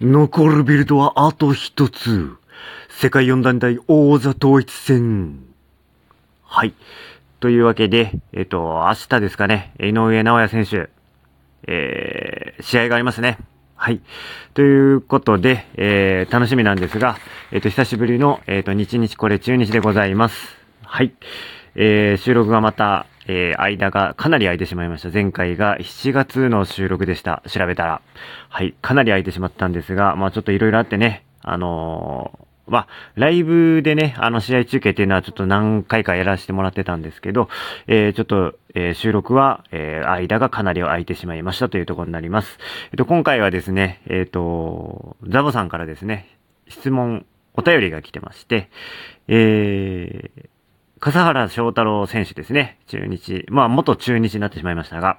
残るビルドはあと一つ。世界四団体王座統一戦。はい。というわけで、えっ、と、明日ですかね、井上直也選手、えー、試合がありますね。はい。ということで、えー、楽しみなんですが、えっ、と、久しぶりの、えっ、と、日日これ中日でございます。はい。えー、収録がまた、えー、間がかなり空いてしまいました。前回が7月の収録でした。調べたら。はい。かなり空いてしまったんですが、まあちょっと色々あってね、あのー、まあ、ライブでね、あの試合中継っていうのはちょっと何回かやらせてもらってたんですけど、えー、ちょっと、えー、収録は、えー、間がかなり空いてしまいましたというところになります。えっ、と、今回はですね、えっ、と、ザボさんからですね、質問、お便りが来てまして、えー、笠原翔太郎選手ですね。中日。まあ、元中日になってしまいましたが、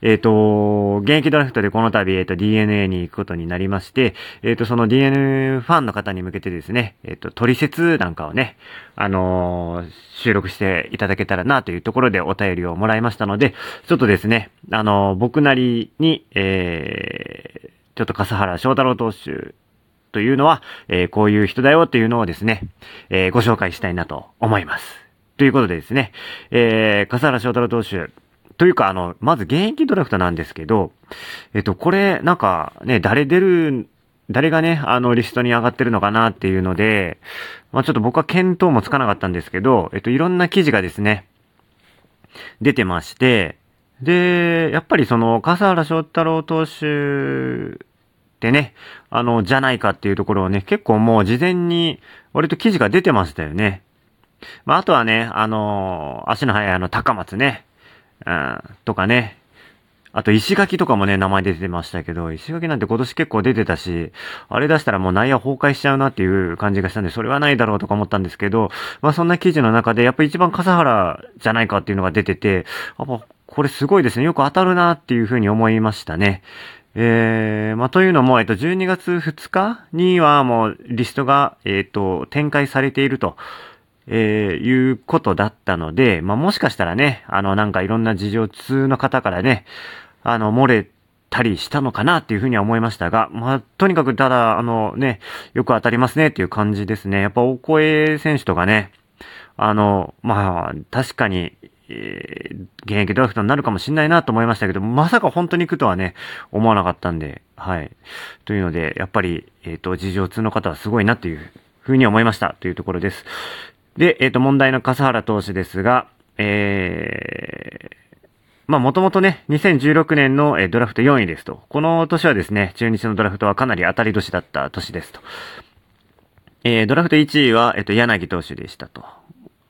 えっ、ー、と、現役ドラフトでこの度、えっ、ー、と、DNA に行くことになりまして、えっ、ー、と、その DNA ファンの方に向けてですね、えっ、と、取説なんかをね、あの収録していただけたらなというところでお便りをもらいましたので、ちょっとですね、あの僕なりに、えちょっと笠原翔太郎投手というのは、えこういう人だよっていうのをですね、えご紹介したいなと思います。ということでですね、えー、笠原翔太郎投手、というか、あの、まず現役ドラフトなんですけど、えっと、これ、なんか、ね、誰出る、誰がね、あの、リストに上がってるのかなっていうので、まあちょっと僕は見当もつかなかったんですけど、えっと、いろんな記事がですね、出てまして、で、やっぱりその、笠原翔太郎投手ってね、あの、じゃないかっていうところをね、結構もう事前に、割と記事が出てましたよね。まあ、あとはね、あのー、足の速いあの、高松ね、うん、とかね、あと石垣とかもね、名前出てましたけど、石垣なんて今年結構出てたし、あれ出したらもう内野崩壊しちゃうなっていう感じがしたんで、それはないだろうとか思ったんですけど、まあそんな記事の中で、やっぱ一番笠原じゃないかっていうのが出てて、やっぱこれすごいですね。よく当たるなっていうふうに思いましたね。えー、まあ、というのも、えっと、12月2日にはもうリストが、えっと、展開されていると。えー、いうことだったので、まあ、もしかしたらね、あの、なんかいろんな事情通の方からね、あの、漏れたりしたのかなっていうふうには思いましたが、まあ、とにかくただ、あのね、よく当たりますねっていう感じですね。やっぱ大声選手とかね、あの、まあ、確かに、えー、現役ドラフトになるかもしんないなと思いましたけど、まさか本当に行くとはね、思わなかったんで、はい。というので、やっぱり、えっ、ー、と、事情通の方はすごいなっていうふうに思いましたというところです。で、えっ、ー、と、問題の笠原投手ですが、えー、まあ、もともとね、2016年の、ドラフト4位ですと。この年はですね、中日のドラフトはかなり当たり年だった年ですと。えー、ドラフト1位は、えっ、と、柳投手でしたと。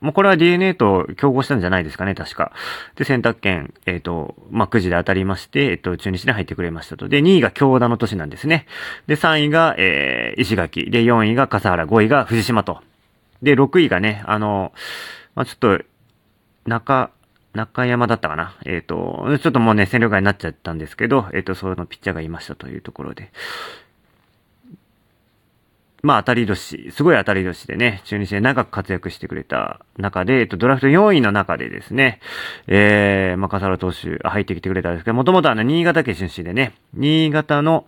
もうこれは DNA と競合したんじゃないですかね、確か。で、選択権、えっ、ー、と、まあ、くじで当たりまして、えっ、ー、と、中日に入ってくれましたと。で、2位が京田の年なんですね。で、3位が、えー、石垣。で、4位が笠原、5位が藤島と。で、6位がね、あの、まあ、ちょっと、中、中山だったかな。えっ、ー、と、ちょっともうね、戦力外になっちゃったんですけど、えっ、ー、と、そのピッチャーがいましたというところで。まあ、当たり年、すごい当たり年でね、中日で長く活躍してくれた中で、えっと、ドラフト4位の中でですね、えー、まあ、笠原投手入ってきてくれたんですけど、もともとあの、新潟県出身でね、新潟の、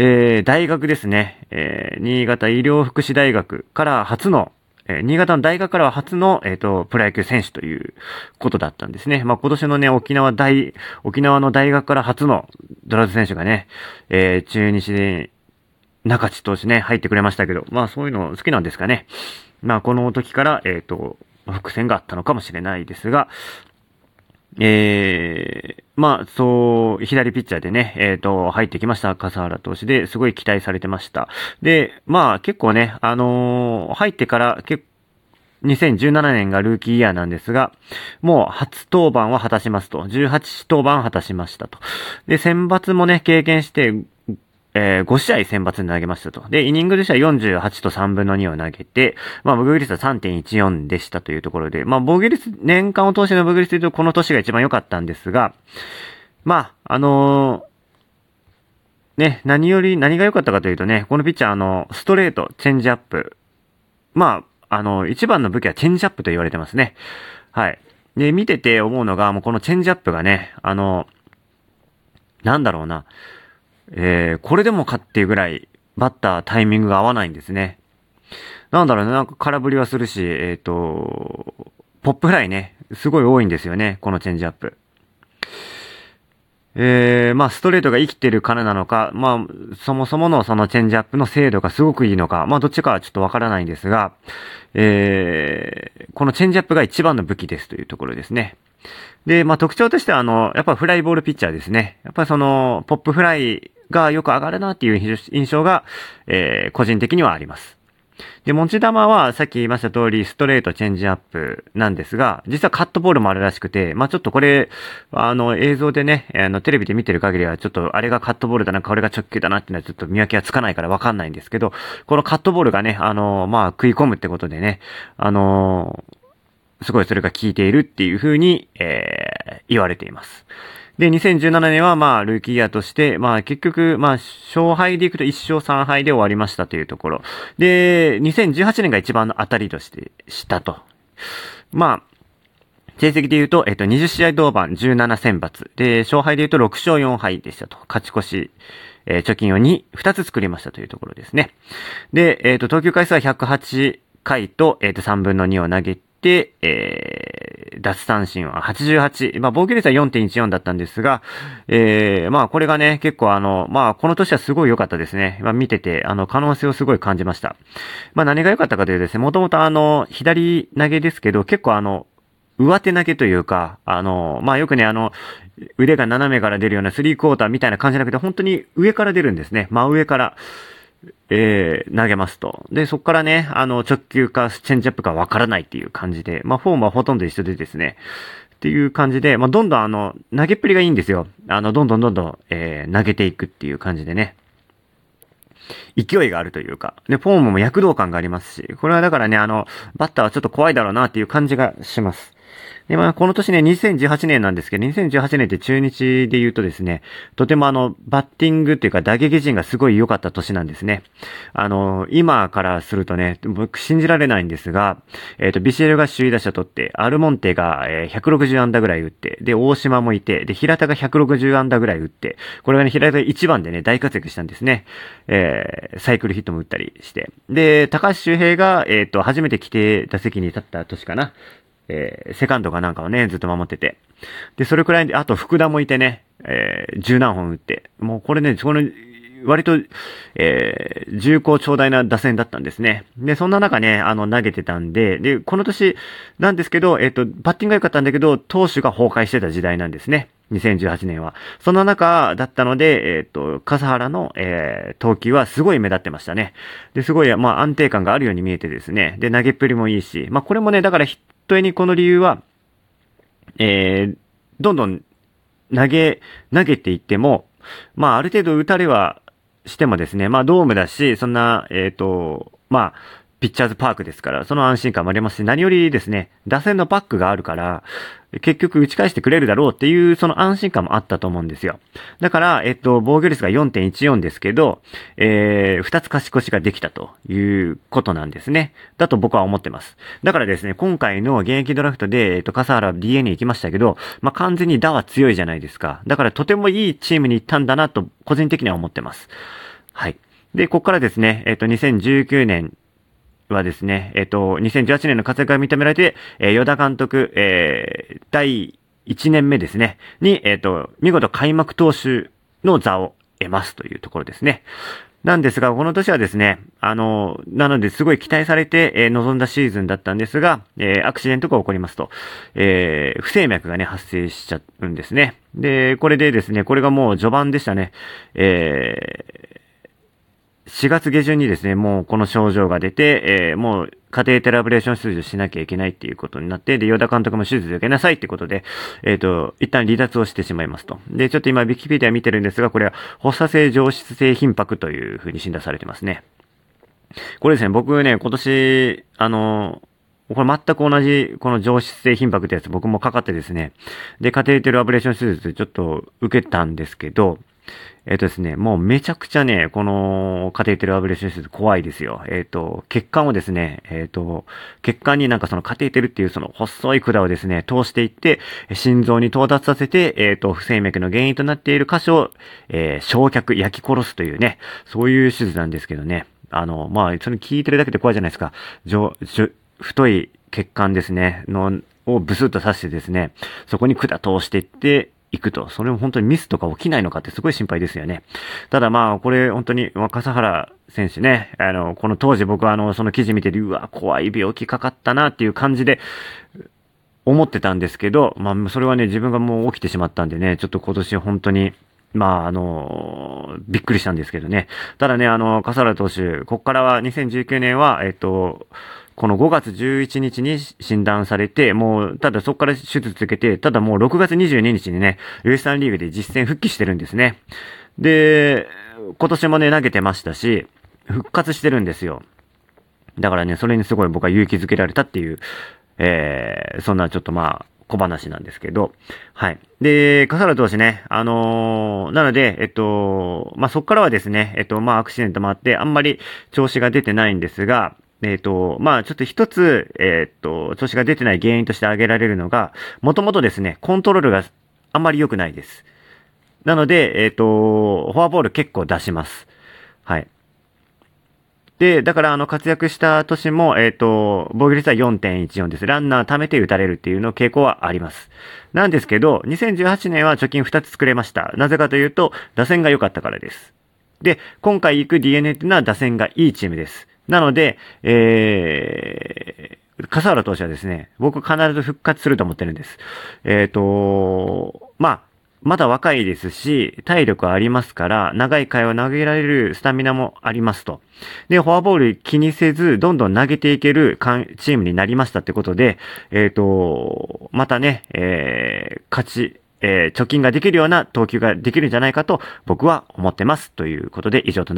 えー、大学ですね、えー、新潟医療福祉大学から初のえ新潟の大学からは初の、えっ、ー、と、プロ野球選手ということだったんですね。まあ、今年のね、沖縄大、沖縄の大学から初のドラズ選手がね、えー、中日で、中地投手ね、入ってくれましたけど、まあ、そういうの好きなんですかね。まあ、この時から、えっ、ー、と、伏線があったのかもしれないですが、えー、まあ、そう、左ピッチャーでね、えっ、ー、と、入ってきました、笠原投手で、すごい期待されてました。で、まあ、結構ね、あのー、入ってから、結2017年がルーキーイヤーなんですが、もう初登板は果たしますと。18登板果たしましたと。で、選抜もね、経験して、えー、5試合選抜に投げましたと。で、イニングでしたら48と3分の2を投げて、まあ、防御率は3.14でしたというところで、まあ、防御率、年間を通しての防御率というと、この年が一番良かったんですが、まあ、あのー、ね、何より、何が良かったかというとね、このピッチャー、あの、ストレート、チェンジアップ。まあ、あの、一番の武器はチェンジアップと言われてますね。はい。で、見てて思うのが、もうこのチェンジアップがね、あの、なんだろうな。えー、これでもかっていうぐらい、バッタータイミングが合わないんですね。なんだろうね、なんか空振りはするし、えっ、ー、と、ポップフライね、すごい多いんですよね、このチェンジアップ。えー、まあ、ストレートが生きてるからなのか、まあ、そもそものそのチェンジアップの精度がすごくいいのか、まあ、どっちかはちょっとわからないんですが、えー、このチェンジアップが一番の武器ですというところですね。で、まあ、特徴としては、あの、やっぱフライボールピッチャーですね。やっぱりその、ポップフライがよく上がるなっていう印象が、えー、個人的にはあります。で、持ち球はさっき言いました通りストレートチェンジアップなんですが、実はカットボールもあるらしくて、まあちょっとこれ、あの映像でね、あのテレビで見てる限りはちょっとあれがカットボールだな、これが直球だなっていうのはちょっと見分けはつかないからわかんないんですけど、このカットボールがね、あの、まあ食い込むってことでね、あの、すごいそれが効いているっていう風に、えー、言われています。で、2017年はまあ、ルーキーイヤーとして、まあ結局、まあ、勝敗でいくと1勝3敗で終わりましたというところ。で、2018年が一番の当たりとしてしたと。まあ、成績で言うと、えっと、20試合同番17選抜。で、勝敗で言うと6勝4敗でしたと。勝ち越し、えー、貯金を2、2つ作りましたというところですね。で、えっと、投球回数は108回と、えっと、3分の2を投げて、えー、奪三振は88。まあ、防御率は4.14だったんですが、えー、まあ、これがね、結構あの、まあ、この年はすごい良かったですね。まあ、見てて、あの、可能性をすごい感じました。まあ、何が良かったかというとですね、もともとあの、左投げですけど、結構あの、上手投げというか、あの、まあ、よくね、あの、腕が斜めから出るようなスリークォーターみたいな感じじゃなくて、本当に上から出るんですね。真上から。えー、投げますと。で、そこからね、あの、直球かチェンジアップかわからないっていう感じで、まあ、フォームはほとんど一緒でですね、っていう感じで、まあ、どんどんあの、投げっぷりがいいんですよ。あの、どんどんどんどん、えー、投げていくっていう感じでね。勢いがあるというか、で、フォームも躍動感がありますし、これはだからね、あの、バッターはちょっと怖いだろうなっていう感じがします。で、まあ、この年ね、2018年なんですけど、2018年って中日で言うとですね、とてもあの、バッティングっていうか打撃陣がすごい良かった年なんですね。あの、今からするとね、僕信じられないんですが、えっ、ー、と、ビシエルが首位打者取って、アルモンテが、えー、160安打ぐらい打って、で、大島もいて、で、平田が160安打ぐらい打って、これがね、平田1番でね、大活躍したんですね。えー、サイクルヒットも打ったりして。で、高橋周平が、えっ、ー、と、初めて規定打席に立った年かな。えー、セカンドかなんかをね、ずっと守ってて。で、それくらいで、あと福田もいてね、えー、十何本打って。もうこれね、この、割と、えー、重厚長大な打線だったんですね。で、そんな中ね、あの、投げてたんで、で、この年なんですけど、えっ、と、バッティングが良かったんだけど、投手が崩壊してた時代なんですね。2018年は。その中だったので、えっ、ー、と、笠原の、えー、投球はすごい目立ってましたね。で、すごい、まあ、安定感があるように見えてですね。で、投げっぷりもいいし、まあ、これもね、だから本当にこの理由は、えー、どんどん投げ、投げていっても、まあ、ある程度打たれはしてもですね、まあ、ドームだし、そんな、えっ、ー、と、まあ、ピッチャーズパークですから、その安心感もありますし、何よりですね、打線のバックがあるから、結局打ち返してくれるだろうっていう、その安心感もあったと思うんですよ。だから、えっと、防御率が4.14ですけど、えー、2つ勝ち越しができたということなんですね。だと僕は思ってます。だからですね、今回の現役ドラフトで、えっと、笠原 DNA 行きましたけど、まあ、完全に打は強いじゃないですか。だからとてもいいチームに行ったんだなと、個人的には思ってます。はい。で、ここからですね、えっと、2019年、はですね、えっ、と、2018年の活躍が認められて、えー、与田監督、えー、第1年目ですね、に、えっ、と、見事開幕投手の座を得ますというところですね。なんですが、この年はですね、あの、なのですごい期待されて、えー、臨んだシーズンだったんですが、えー、アクシデントが起こりますと、えー、不整脈がね、発生しちゃうんですね。で、これでですね、これがもう序盤でしたね。え4月下旬にですね、もうこの症状が出て、えー、もう家庭テラブレーション手術しなきゃいけないっていうことになって、で、ヨダ監督も手術受けなさいってことで、えっ、ー、と、一旦離脱をしてしまいますと。で、ちょっと今、ウィキペディア見てるんですが、これは発作性上質性頻迫というふうに診断されてますね。これですね、僕ね、今年、あの、これ全く同じ、この上質性頻迫ってやつ僕もかかってですね。で、カテーテルアブレーション手術ちょっと受けたんですけど、えっ、とですね、もうめちゃくちゃね、このカテーテルアブレーション手術怖いですよ。えっ、と、血管をですね、えっ、と、血管になんかそのカテーテルっていうその細い管をですね、通していって、心臓に到達させて、えっ、と、不整脈の原因となっている箇所を、え焼却、焼き殺すというね、そういう手術なんですけどね。あの、まあ、それ聞いてるだけで怖いじゃないですか。太い血管ですね、の、をブスッと刺してですね、そこに管通していって、行くと。それも本当にミスとか起きないのかってすごい心配ですよね。ただまあ、これ本当に、笠原選手ね、あの、この当時僕はあの、その記事見てる、うわ、怖い病気かかったなっていう感じで、思ってたんですけど、まあ、それはね、自分がもう起きてしまったんでね、ちょっと今年本当に、まあ、あの、びっくりしたんですけどね。ただね、あの、笠原投手、こっからは2019年は、えっと、この5月11日に診断されて、もう、ただそこから手術続けて、ただもう6月22日にね、ウエスタンリーグで実戦復帰してるんですね。で、今年もね、投げてましたし、復活してるんですよ。だからね、それにすごい僕は勇気づけられたっていう、えー、そんなちょっとまあ、小話なんですけど、はい。で、笠原投手ね、あのー、なので、えっと、まあ、そこからはですね、えっと、まあ、アクシデントもあって、あんまり調子が出てないんですが、えっ、ー、と、まあちょっと一つ、えっ、ー、と、調子が出てない原因として挙げられるのが、もともとですね、コントロールがあんまり良くないです。なので、えっ、ー、と、フォアボール結構出します。はい。で、だから、あの、活躍した年も、えっ、と、防御率は4.14です。ランナー貯めて打たれるっていうの傾向はあります。なんですけど、2018年は貯金2つ作れました。なぜかというと、打線が良かったからです。で、今回行く DNA っていうのは打線がいいチームです。なので、えー、笠原投手はですね、僕必ず復活すると思ってるんです。えっ、ー、と、まあ、まだ若いですし、体力ありますから、長い回を投げられるスタミナもありますと。で、フォアボール気にせず、どんどん投げていけるチームになりましたってことで、えっ、ー、と、またね、えー、勝ち、えー、貯金ができるような投球ができるんじゃないかと僕は思ってます。ということで以上となります。